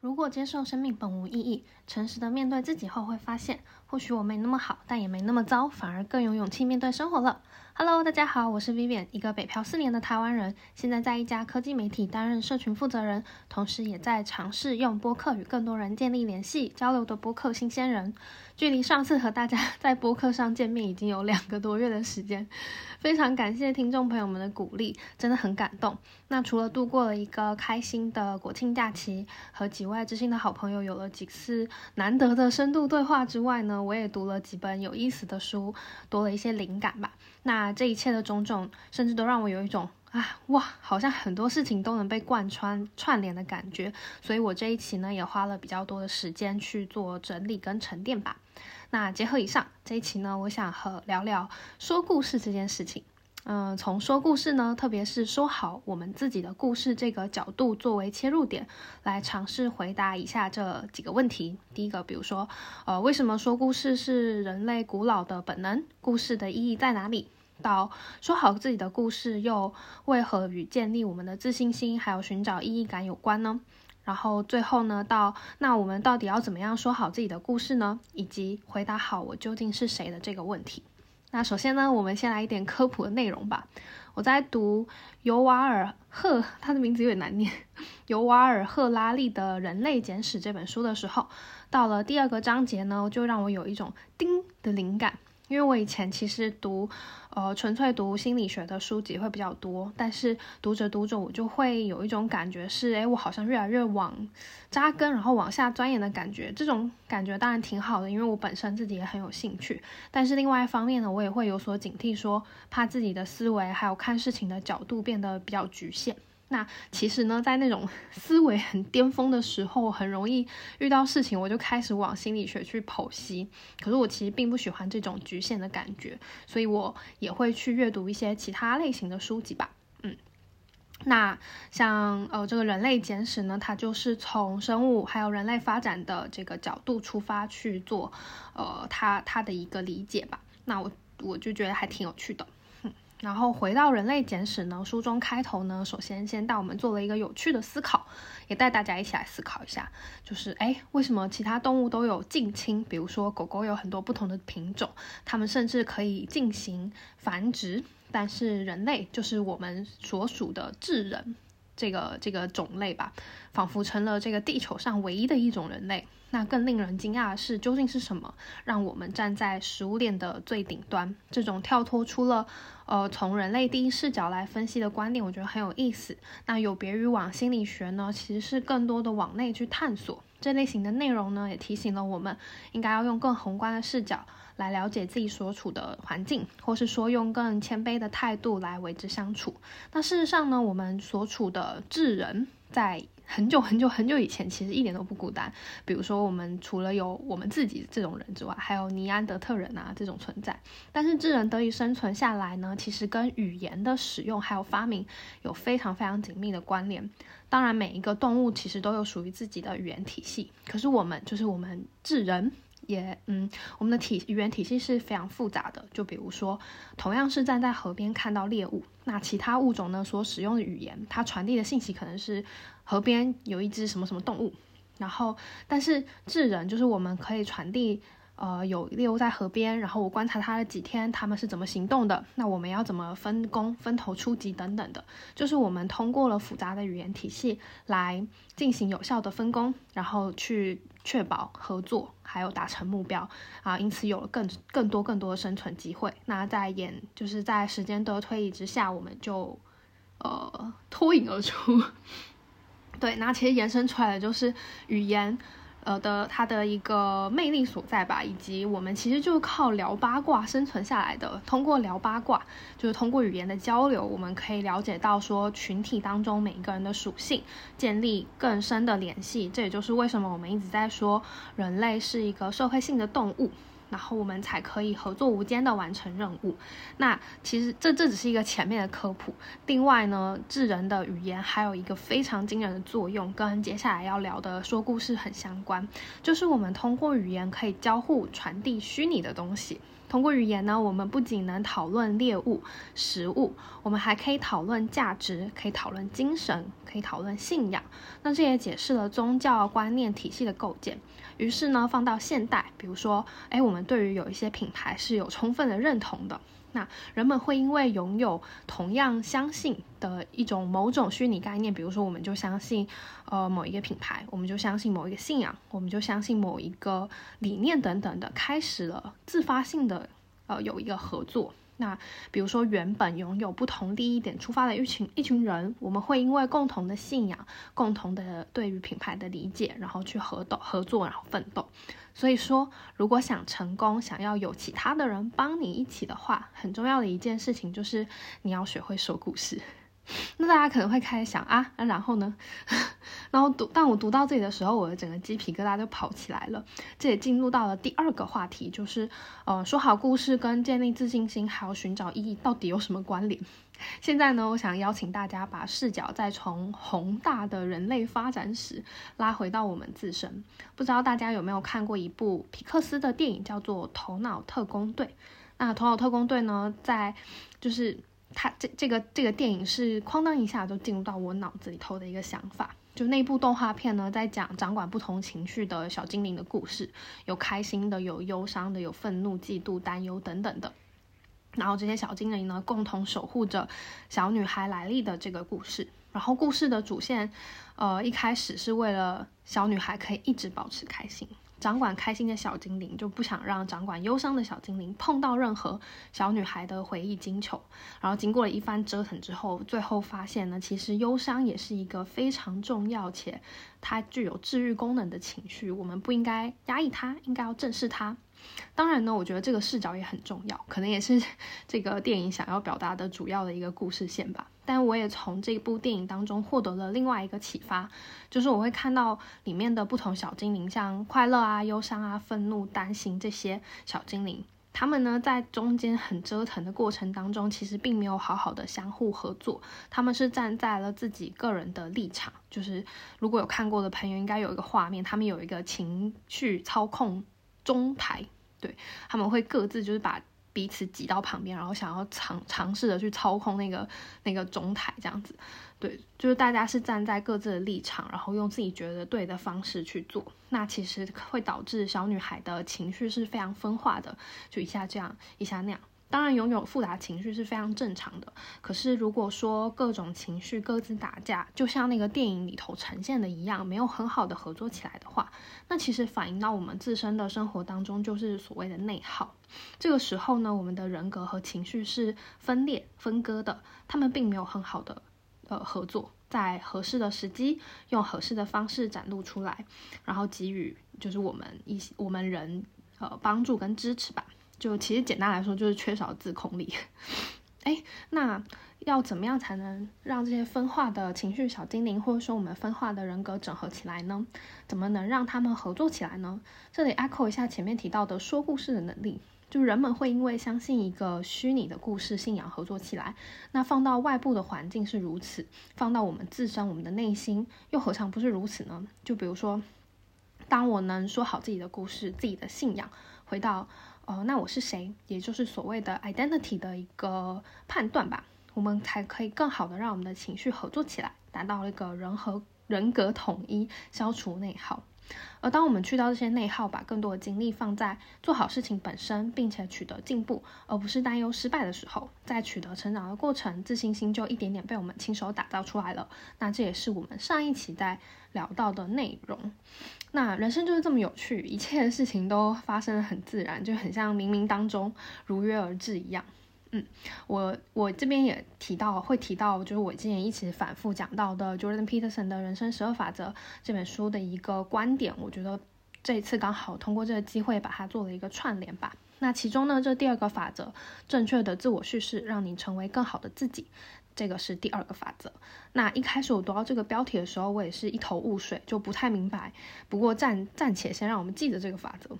如果接受生命本无意义，诚实的面对自己后，会发现或许我没那么好，但也没那么糟，反而更有勇气面对生活了。Hello，大家好，我是 Vivian，一个北漂四年的台湾人，现在在一家科技媒体担任社群负责人，同时也在尝试用播客与更多人建立联系交流的播客新鲜人。距离上次和大家在播客上见面已经有两个多月的时间，非常感谢听众朋友们的鼓励，真的很感动。那除了度过了一个开心的国庆假期，和几位知心的好朋友有了几次难得的深度对话之外呢，我也读了几本有意思的书，多了一些灵感吧。那这一切的种种，甚至都让我有一种啊哇，好像很多事情都能被贯穿串联的感觉。所以我这一期呢，也花了比较多的时间去做整理跟沉淀吧。那结合以上这一期呢，我想和聊聊说故事这件事情。嗯，从说故事呢，特别是说好我们自己的故事这个角度作为切入点，来尝试回答以下这几个问题。第一个，比如说，呃，为什么说故事是人类古老的本能？故事的意义在哪里？到说好自己的故事又为何与建立我们的自信心，还有寻找意义感有关呢？然后最后呢，到那我们到底要怎么样说好自己的故事呢？以及回答好我究竟是谁的这个问题。那首先呢，我们先来一点科普的内容吧。我在读尤瓦尔赫，他的名字有点难念，尤瓦尔赫拉利的《人类简史》这本书的时候，到了第二个章节呢，就让我有一种叮的灵感。因为我以前其实读，呃，纯粹读心理学的书籍会比较多，但是读着读着，我就会有一种感觉是，哎，我好像越来越往扎根，然后往下钻研的感觉。这种感觉当然挺好的，因为我本身自己也很有兴趣。但是另外一方面呢，我也会有所警惕，说怕自己的思维还有看事情的角度变得比较局限。那其实呢，在那种 思维很巅峰的时候，很容易遇到事情，我就开始往心理学去剖析。可是我其实并不喜欢这种局限的感觉，所以我也会去阅读一些其他类型的书籍吧。嗯，那像呃这个人类简史呢，它就是从生物还有人类发展的这个角度出发去做，呃，它它的一个理解吧。那我我就觉得还挺有趣的。然后回到《人类简史》呢，书中开头呢，首先先带我们做了一个有趣的思考，也带大家一起来思考一下，就是哎，为什么其他动物都有近亲？比如说狗狗有很多不同的品种，它们甚至可以进行繁殖，但是人类就是我们所属的智人这个这个种类吧，仿佛成了这个地球上唯一的一种人类。那更令人惊讶的是，究竟是什么让我们站在食物链的最顶端？这种跳脱出了呃从人类第一视角来分析的观点，我觉得很有意思。那有别于往心理学呢，其实是更多的往内去探索这类型的内容呢，也提醒了我们应该要用更宏观的视角来了解自己所处的环境，或是说用更谦卑的态度来为之相处。那事实上呢，我们所处的智人在。很久很久很久以前，其实一点都不孤单。比如说，我们除了有我们自己这种人之外，还有尼安德特人啊这种存在。但是智人得以生存下来呢，其实跟语言的使用还有发明有非常非常紧密的关联。当然，每一个动物其实都有属于自己的语言体系。可是我们就是我们智人。也嗯，我们的体语言体系是非常复杂的。就比如说，同样是站在河边看到猎物，那其他物种呢所使用的语言，它传递的信息可能是河边有一只什么什么动物，然后但是智人就是我们可以传递。呃，有猎物在河边，然后我观察它了几天，它们是怎么行动的？那我们要怎么分工、分头出击等等的？就是我们通过了复杂的语言体系来进行有效的分工，然后去确保合作，还有达成目标啊，因此有了更更多更多的生存机会。那在演就是在时间的推移之下，我们就呃脱颖而出。对，那其实延伸出来的就是语言。呃的它的一个魅力所在吧，以及我们其实就是靠聊八卦生存下来的。通过聊八卦，就是通过语言的交流，我们可以了解到说群体当中每一个人的属性，建立更深的联系。这也就是为什么我们一直在说人类是一个社会性的动物。然后我们才可以合作无间的完成任务。那其实这这只是一个前面的科普。另外呢，智人的语言还有一个非常惊人的作用，跟接下来要聊的说故事很相关，就是我们通过语言可以交互传递虚拟的东西。通过语言呢，我们不仅能讨论猎物、食物，我们还可以讨论价值，可以讨论精神，可以讨论信仰。那这也解释了宗教观念体系的构建。于是呢，放到现代，比如说，哎，我们对于有一些品牌是有充分的认同的。那人们会因为拥有同样相信的一种某种虚拟概念，比如说，我们就相信，呃，某一个品牌，我们就相信某一个信仰，我们就相信某一个理念等等的，开始了自发性的，呃，有一个合作。那比如说，原本拥有不同利益点出发的一群一群人，我们会因为共同的信仰、共同的对于品牌的理解，然后去合斗合作，然后奋斗。所以说，如果想成功，想要有其他的人帮你一起的话，很重要的一件事情就是你要学会说故事。那大家可能会开始想啊，那然后呢？然后读，当我读到这里的时候，我的整个鸡皮疙瘩就跑起来了。这也进入到了第二个话题，就是呃，说好故事跟建立自信心还有寻找意义到底有什么关联？现在呢，我想邀请大家把视角再从宏大的人类发展史拉回到我们自身。不知道大家有没有看过一部皮克斯的电影，叫做《头脑特工队》？那《头脑特工队》呢，在就是。它这这个这个电影是哐当一下就进入到我脑子里头的一个想法，就那部动画片呢，在讲掌管不同情绪的小精灵的故事，有开心的，有忧伤的，有愤怒、嫉妒、担忧等等的。然后这些小精灵呢，共同守护着小女孩莱莉的这个故事。然后故事的主线，呃，一开始是为了小女孩可以一直保持开心。掌管开心的小精灵就不想让掌管忧伤的小精灵碰到任何小女孩的回忆金球。然后经过了一番折腾之后，最后发现呢，其实忧伤也是一个非常重要且它具有治愈功能的情绪。我们不应该压抑它，应该要正视它。当然呢，我觉得这个视角也很重要，可能也是这个电影想要表达的主要的一个故事线吧。但我也从这部电影当中获得了另外一个启发，就是我会看到里面的不同小精灵，像快乐啊、忧伤啊、愤怒、担心这些小精灵，他们呢在中间很折腾的过程当中，其实并没有好好的相互合作，他们是站在了自己个人的立场。就是如果有看过的朋友，应该有一个画面，他们有一个情绪操控。中台，对他们会各自就是把彼此挤到旁边，然后想要尝尝试着去操控那个那个中台这样子，对，就是大家是站在各自的立场，然后用自己觉得对的方式去做，那其实会导致小女孩的情绪是非常分化的，就一下这样，一下那样。当然，拥有复杂情绪是非常正常的。可是，如果说各种情绪各自打架，就像那个电影里头呈现的一样，没有很好的合作起来的话，那其实反映到我们自身的生活当中，就是所谓的内耗。这个时候呢，我们的人格和情绪是分裂、分割的，他们并没有很好的呃合作，在合适的时机，用合适的方式展露出来，然后给予就是我们一些我们人呃帮助跟支持吧。就其实简单来说，就是缺少自控力。哎，那要怎么样才能让这些分化的情绪小精灵，或者说我们分化的人格整合起来呢？怎么能让他们合作起来呢？这里 echo 一下前面提到的说故事的能力。就人们会因为相信一个虚拟的故事信仰合作起来。那放到外部的环境是如此，放到我们自身我们的内心又何尝不是如此呢？就比如说，当我能说好自己的故事、自己的信仰，回到。哦，那我是谁？也就是所谓的 identity 的一个判断吧，我们才可以更好的让我们的情绪合作起来，达到一个人和人格统一，消除内耗。而当我们去到这些内耗，把更多的精力放在做好事情本身，并且取得进步，而不是担忧失败的时候，在取得成长的过程，自信心就一点点被我们亲手打造出来了。那这也是我们上一期在聊到的内容。那人生就是这么有趣，一切的事情都发生的很自然，就很像冥冥当中如约而至一样。嗯，我我这边也提到会提到，就是我之前一直反复讲到的 Jordan Peterson 的人生十二法则这本书的一个观点，我觉得这一次刚好通过这个机会把它做了一个串联吧。那其中呢，这第二个法则，正确的自我叙事，让你成为更好的自己。这个是第二个法则。那一开始我读到这个标题的时候，我也是一头雾水，就不太明白。不过暂暂且先让我们记得这个法则。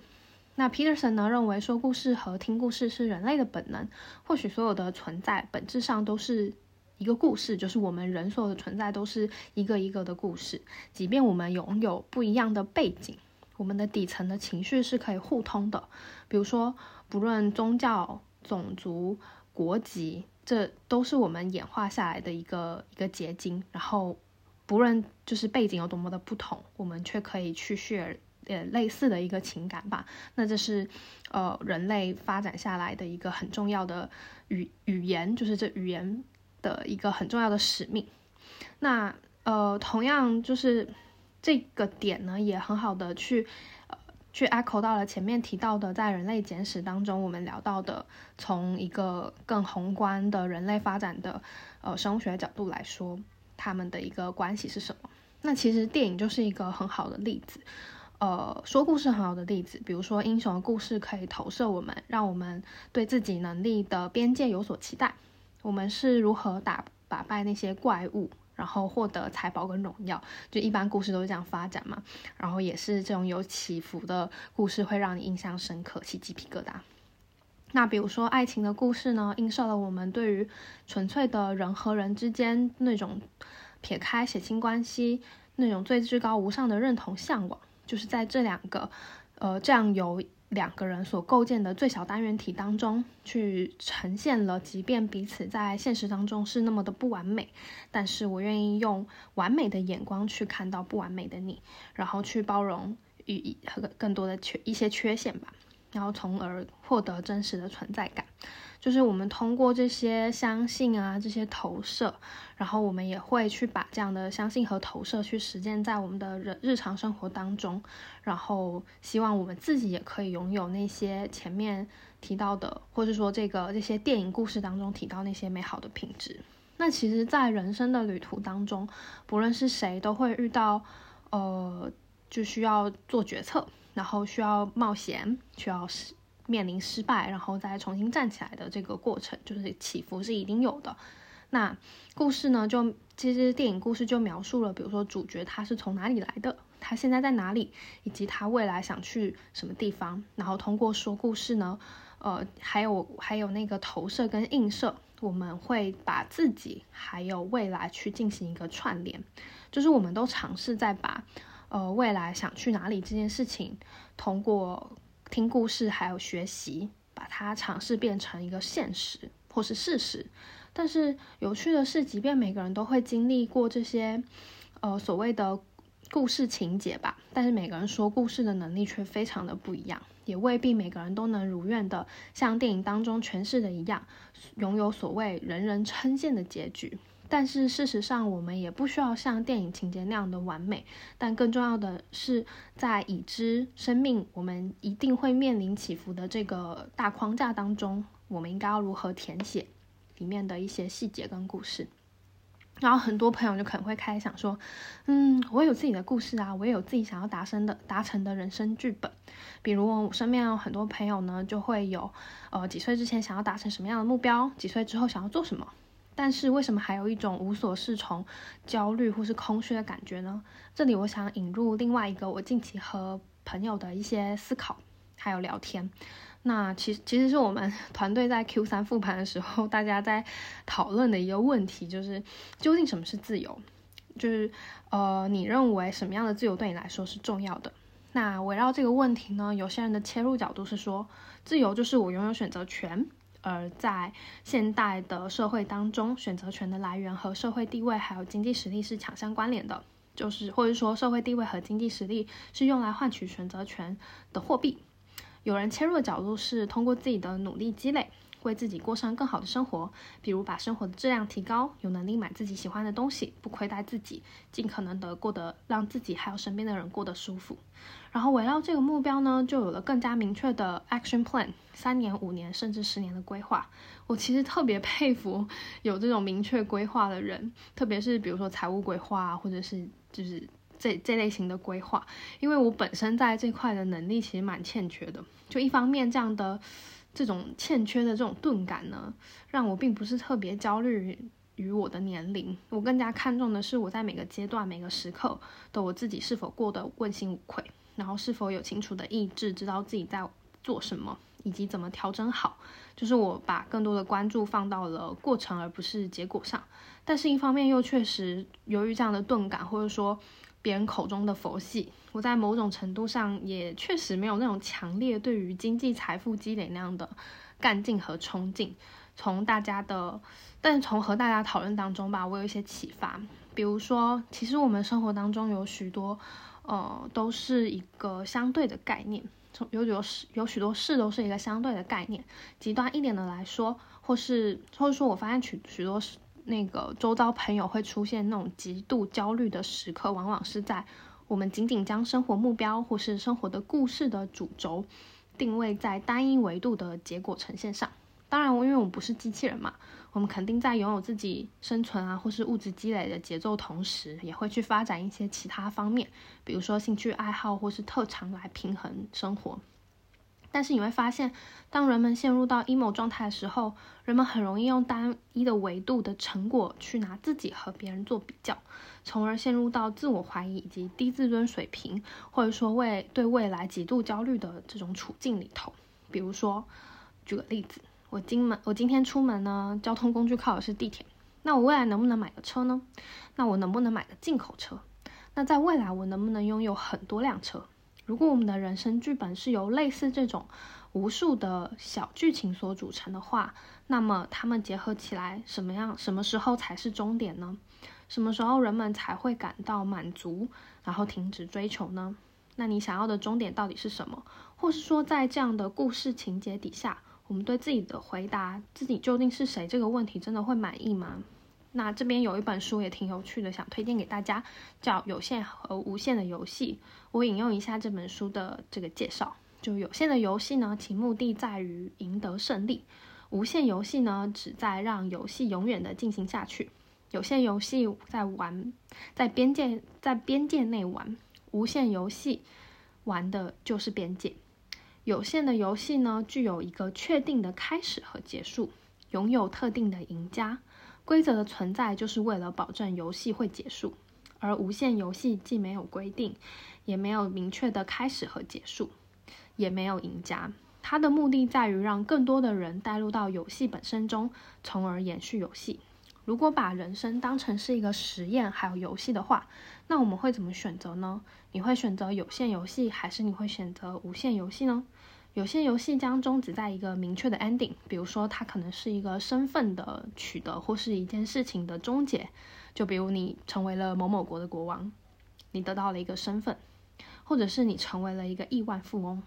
那 Peterson 呢认为说故事和听故事是人类的本能。或许所有的存在本质上都是一个故事，就是我们人所有的存在都是一个一个的故事。即便我们拥有不一样的背景，我们的底层的情绪是可以互通的。比如说，不论宗教、种族、国籍。这都是我们演化下来的一个一个结晶，然后不论就是背景有多么的不同，我们却可以去 share 呃类似的一个情感吧。那这是呃人类发展下来的一个很重要的语语言，就是这语言的一个很重要的使命。那呃，同样就是这个点呢，也很好的去呃去 echo 到了前面提到的，在人类简史当中，我们聊到的，从一个更宏观的人类发展的呃生物学角度来说，他们的一个关系是什么？那其实电影就是一个很好的例子，呃，说故事很好的例子，比如说英雄的故事可以投射我们，让我们对自己能力的边界有所期待，我们是如何打打败那些怪物。然后获得财宝跟荣耀，就一般故事都是这样发展嘛。然后也是这种有起伏的故事会让你印象深刻，起鸡皮疙瘩。那比如说爱情的故事呢，映射了我们对于纯粹的人和人之间那种撇开血亲关系那种最至高无上的认同向往，就是在这两个呃这样由。两个人所构建的最小单元体当中，去呈现了，即便彼此在现实当中是那么的不完美，但是我愿意用完美的眼光去看到不完美的你，然后去包容与和更多的缺一些缺陷吧，然后从而获得真实的存在感。就是我们通过这些相信啊，这些投射，然后我们也会去把这样的相信和投射去实践在我们的人日常生活当中，然后希望我们自己也可以拥有那些前面提到的，或者说这个这些电影故事当中提到那些美好的品质。那其实，在人生的旅途当中，不论是谁都会遇到，呃，就需要做决策，然后需要冒险，需要面临失败，然后再重新站起来的这个过程，就是起伏是一定有的。那故事呢，就其实电影故事就描述了，比如说主角他是从哪里来的，他现在在哪里，以及他未来想去什么地方。然后通过说故事呢，呃，还有还有那个投射跟映射，我们会把自己还有未来去进行一个串联，就是我们都尝试在把呃未来想去哪里这件事情通过。听故事还有学习，把它尝试变成一个现实或是事实。但是有趣的是，即便每个人都会经历过这些，呃，所谓的故事情节吧，但是每个人说故事的能力却非常的不一样，也未必每个人都能如愿的像电影当中诠释的一样，拥有所谓人人称羡的结局。但是事实上，我们也不需要像电影情节那样的完美。但更重要的是，在已知生命我们一定会面临起伏的这个大框架当中，我们应该要如何填写里面的一些细节跟故事？然后很多朋友就可能会开始想说：“嗯，我有自己的故事啊，我也有自己想要达成的达成的人生剧本。比如我身边有很多朋友呢，就会有呃几岁之前想要达成什么样的目标，几岁之后想要做什么。”但是为什么还有一种无所适从、焦虑或是空虚的感觉呢？这里我想引入另外一个我近期和朋友的一些思考，还有聊天。那其实其实是我们团队在 Q 三复盘的时候，大家在讨论的一个问题，就是究竟什么是自由？就是呃，你认为什么样的自由对你来说是重要的？那围绕这个问题呢，有些人的切入角度是说，自由就是我拥有选择权。而在现代的社会当中，选择权的来源和社会地位还有经济实力是强相关联的，就是或者说社会地位和经济实力是用来换取选择权的货币。有人切入的角度是通过自己的努力积累。为自己过上更好的生活，比如把生活的质量提高，有能力买自己喜欢的东西，不亏待自己，尽可能的过得让自己还有身边的人过得舒服。然后围绕这个目标呢，就有了更加明确的 action plan，三年、五年甚至十年的规划。我其实特别佩服有这种明确规划的人，特别是比如说财务规划啊，或者是就是这这类型的规划，因为我本身在这块的能力其实蛮欠缺的。就一方面这样的。这种欠缺的这种钝感呢，让我并不是特别焦虑于我的年龄，我更加看重的是我在每个阶段、每个时刻的我自己是否过得问心无愧，然后是否有清楚的意志，知道自己在做什么，以及怎么调整好。就是我把更多的关注放到了过程，而不是结果上。但是，一方面又确实由于这样的钝感，或者说。别人口中的佛系，我在某种程度上也确实没有那种强烈对于经济财富积累那样的干劲和冲劲。从大家的，但从和大家讨论当中吧，我有一些启发。比如说，其实我们生活当中有许多，呃，都是一个相对的概念，有有有许多事都是一个相对的概念。极端一点的来说，或是或者说我发现许许多那个周遭朋友会出现那种极度焦虑的时刻，往往是在我们仅仅将生活目标或是生活的故事的主轴定位在单一维度的结果呈现上。当然，因为我们不是机器人嘛，我们肯定在拥有自己生存啊或是物质积累的节奏同时，也会去发展一些其他方面，比如说兴趣爱好或是特长来平衡生活。但是你会发现，当人们陷入到 emo 状态的时候，人们很容易用单一的维度的成果去拿自己和别人做比较，从而陷入到自我怀疑以及低自尊水平，或者说为对未来极度焦虑的这种处境里头。比如说，举个例子，我今门我今天出门呢，交通工具靠的是地铁，那我未来能不能买个车呢？那我能不能买个进口车？那在未来我能不能拥有很多辆车？如果我们的人生剧本是由类似这种无数的小剧情所组成的话，那么它们结合起来，什么样、什么时候才是终点呢？什么时候人们才会感到满足，然后停止追求呢？那你想要的终点到底是什么？或是说，在这样的故事情节底下，我们对自己的回答“自己究竟是谁”这个问题，真的会满意吗？那这边有一本书也挺有趣的，想推荐给大家，叫《有限和无限的游戏》。我引用一下这本书的这个介绍：就有限的游戏呢，其目的在于赢得胜利；无限游戏呢，旨在让游戏永远的进行下去。有限游戏在玩，在边界在边界内玩；无限游戏玩的就是边界。有限的游戏呢，具有一个确定的开始和结束，拥有特定的赢家。规则的存在就是为了保证游戏会结束，而无限游戏既没有规定，也没有明确的开始和结束，也没有赢家。它的目的在于让更多的人带入到游戏本身中，从而延续游戏。如果把人生当成是一个实验还有游戏的话，那我们会怎么选择呢？你会选择有限游戏，还是你会选择无限游戏呢？有些游戏将终止在一个明确的 ending，比如说它可能是一个身份的取得，或是一件事情的终结。就比如你成为了某某国的国王，你得到了一个身份，或者是你成为了一个亿万富翁，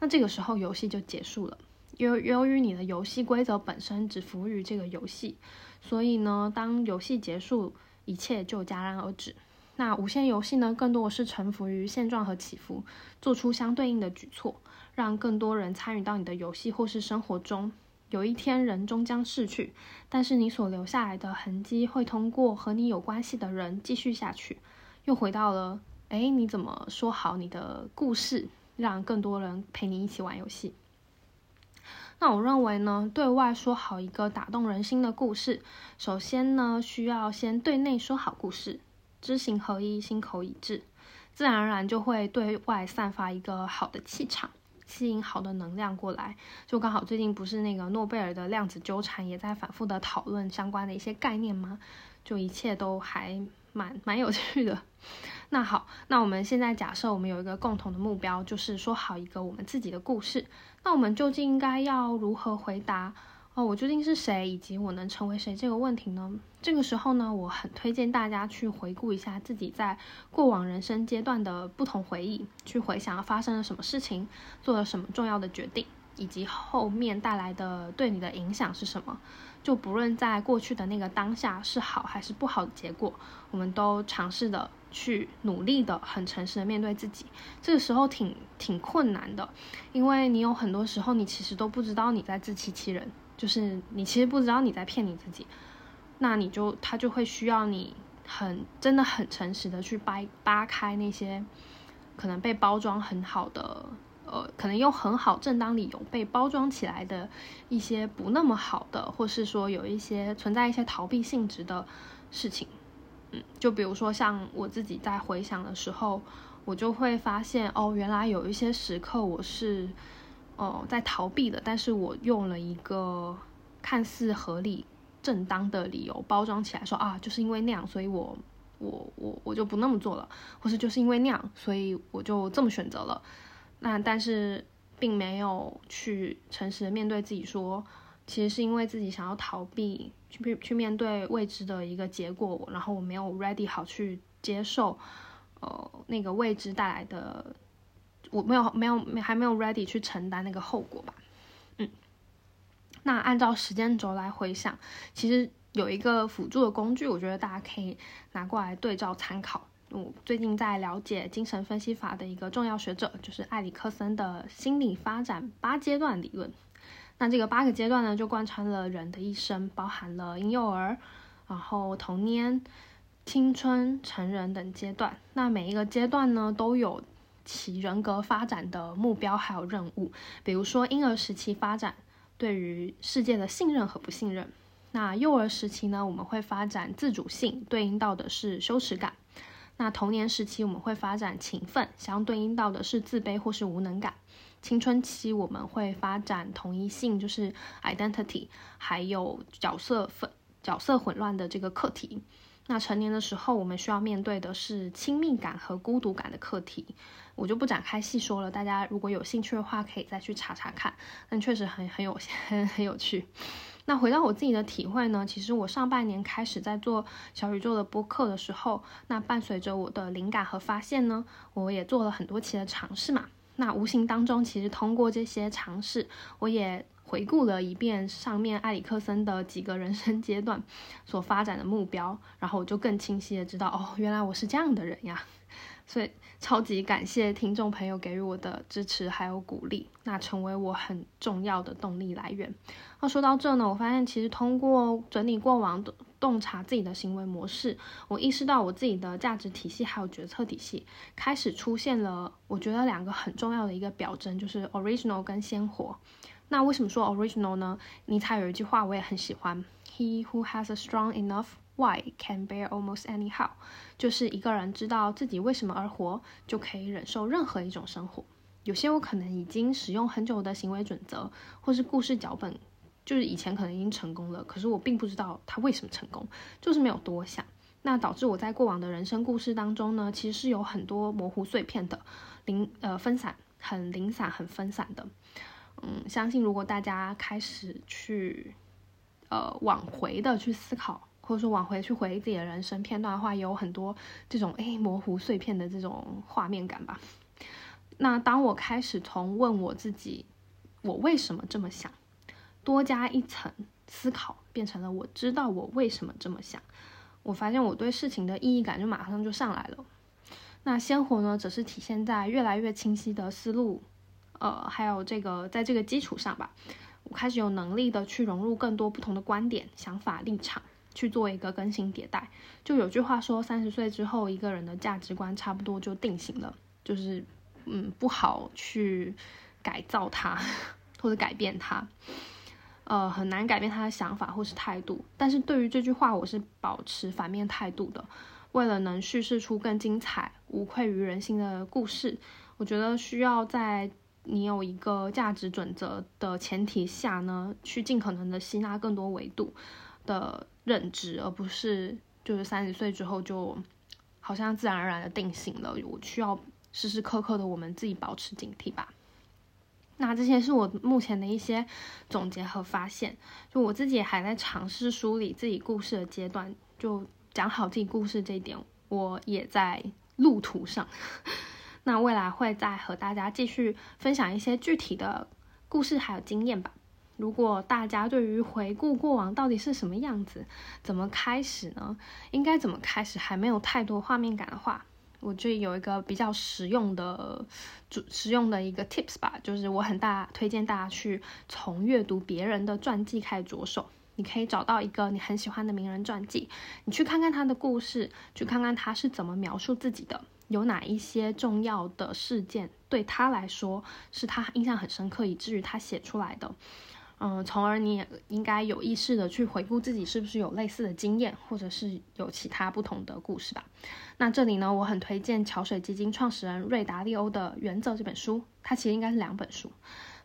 那这个时候游戏就结束了。由由于你的游戏规则本身只服务于这个游戏，所以呢，当游戏结束，一切就戛然而止。那无限游戏呢，更多的是臣服于现状和起伏，做出相对应的举措。让更多人参与到你的游戏或是生活中。有一天，人终将逝去，但是你所留下来的痕迹会通过和你有关系的人继续下去。又回到了，哎，你怎么说好你的故事，让更多人陪你一起玩游戏？那我认为呢，对外说好一个打动人心的故事，首先呢，需要先对内说好故事，知行合一，心口一致，自然而然就会对外散发一个好的气场。吸引好的能量过来，就刚好最近不是那个诺贝尔的量子纠缠也在反复的讨论相关的一些概念吗？就一切都还蛮蛮有趣的。那好，那我们现在假设我们有一个共同的目标，就是说好一个我们自己的故事。那我们究竟应该要如何回答？哦，我究竟是谁，以及我能成为谁这个问题呢？这个时候呢，我很推荐大家去回顾一下自己在过往人生阶段的不同回忆，去回想发生了什么事情，做了什么重要的决定，以及后面带来的对你的影响是什么。就不论在过去的那个当下是好还是不好的结果，我们都尝试的去努力的，很诚实的面对自己。这个时候挺挺困难的，因为你有很多时候你其实都不知道你在自欺欺人。就是你其实不知道你在骗你自己，那你就他就会需要你很真的很诚实的去掰扒开那些可能被包装很好的，呃，可能用很好正当理由被包装起来的一些不那么好的，或是说有一些存在一些逃避性质的事情，嗯，就比如说像我自己在回想的时候，我就会发现哦，原来有一些时刻我是。哦，在逃避的，但是我用了一个看似合理、正当的理由包装起来，说啊，就是因为那样，所以我我我我就不那么做了，或是就是因为那样，所以我就这么选择了。那但是并没有去诚实的面对自己，说其实是因为自己想要逃避去去面对未知的一个结果，然后我没有 ready 好去接受，呃，那个未知带来的，我没有没有没还没有 ready 去承担那个后果吧。嗯，那按照时间轴来回想，其实有一个辅助的工具，我觉得大家可以拿过来对照参考。我最近在了解精神分析法的一个重要学者，就是埃里克森的心理发展八阶段理论。那这个八个阶段呢，就贯穿了人的一生，包含了婴幼儿，然后童年、青春、成人等阶段。那每一个阶段呢，都有其人格发展的目标还有任务。比如说婴儿时期发展对于世界的信任和不信任。那幼儿时期呢，我们会发展自主性，对应到的是羞耻感。那童年时期我们会发展勤奋，相对应到的是自卑或是无能感。青春期我们会发展同一性，就是 identity，还有角色分角色混乱的这个课题。那成年的时候，我们需要面对的是亲密感和孤独感的课题。我就不展开细说了，大家如果有兴趣的话，可以再去查查看。但确实很很有 很很有趣。那回到我自己的体会呢，其实我上半年开始在做小宇宙的播客的时候，那伴随着我的灵感和发现呢，我也做了很多期的尝试嘛。那无形当中，其实通过这些尝试，我也回顾了一遍上面埃里克森的几个人生阶段所发展的目标，然后我就更清晰的知道，哦，原来我是这样的人呀。所以超级感谢听众朋友给予我的支持还有鼓励，那成为我很重要的动力来源。那说到这呢，我发现其实通过整理过往的。洞察自己的行为模式，我意识到我自己的价值体系还有决策体系开始出现了。我觉得两个很重要的一个表征就是 original 跟鲜活。那为什么说 original 呢？尼采有一句话我也很喜欢：He who has a strong enough why can bear almost anyhow。就是一个人知道自己为什么而活，就可以忍受任何一种生活。有些我可能已经使用很久的行为准则，或是故事脚本。就是以前可能已经成功了，可是我并不知道他为什么成功，就是没有多想。那导致我在过往的人生故事当中呢，其实是有很多模糊碎片的，零呃分散，很零散，很分散的。嗯，相信如果大家开始去呃往回的去思考，或者说往回去回忆自己的人生片段的话，也有很多这种诶模糊碎片的这种画面感吧。那当我开始从问我自己，我为什么这么想？多加一层思考，变成了我知道我为什么这么想。我发现我对事情的意义感就马上就上来了。那鲜活呢，则是体现在越来越清晰的思路，呃，还有这个在这个基础上吧，我开始有能力的去融入更多不同的观点、想法、立场，去做一个更新迭代。就有句话说，三十岁之后，一个人的价值观差不多就定型了，就是嗯，不好去改造它 或者改变它。呃，很难改变他的想法或是态度，但是对于这句话，我是保持反面态度的。为了能叙事出更精彩、无愧于人心的故事，我觉得需要在你有一个价值准则的前提下呢，去尽可能的吸纳更多维度的认知，而不是就是三十岁之后就好像自然而然的定型了。我需要时时刻刻的我们自己保持警惕吧。那这些是我目前的一些总结和发现，就我自己还在尝试梳理自己故事的阶段，就讲好自己故事这一点，我也在路途上。那未来会再和大家继续分享一些具体的故事还有经验吧。如果大家对于回顾过往到底是什么样子，怎么开始呢？应该怎么开始？还没有太多画面感的话。我这有一个比较实用的、主实用的一个 tips 吧，就是我很大推荐大家去从阅读别人的传记开始着手。你可以找到一个你很喜欢的名人传记，你去看看他的故事，去看看他是怎么描述自己的，有哪一些重要的事件对他来说是他印象很深刻，以至于他写出来的。嗯，从而你也应该有意识的去回顾自己是不是有类似的经验，或者是有其他不同的故事吧。那这里呢，我很推荐桥水基金创始人瑞达利欧的《原则》这本书，它其实应该是两本书。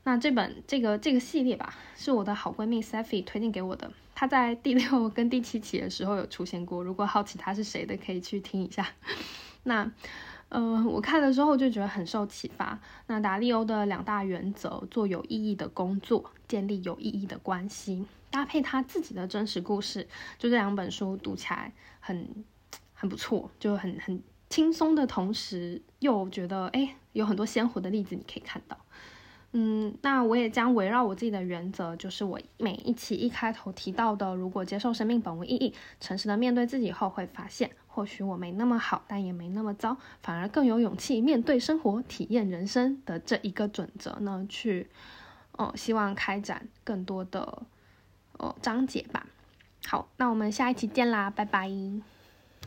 那这本这个这个系列吧，是我的好闺蜜 Safi 推荐给我的，她在第六 跟第七期的时候有出现过。如果好奇她是谁的，可以去听一下。那呃，我看了之后就觉得很受启发。那达利欧的两大原则：做有意义的工作，建立有意义的关系，搭配他自己的真实故事，就这两本书读起来很很不错，就很很轻松的同时，又觉得哎，有很多鲜活的例子你可以看到。嗯，那我也将围绕我自己的原则，就是我每一期一开头提到的，如果接受生命本无意义，诚实的面对自己后，会发现或许我没那么好，但也没那么糟，反而更有勇气面对生活，体验人生的这一个准则呢，去，哦，希望开展更多的，呃，章节吧。好，那我们下一期见啦，拜拜。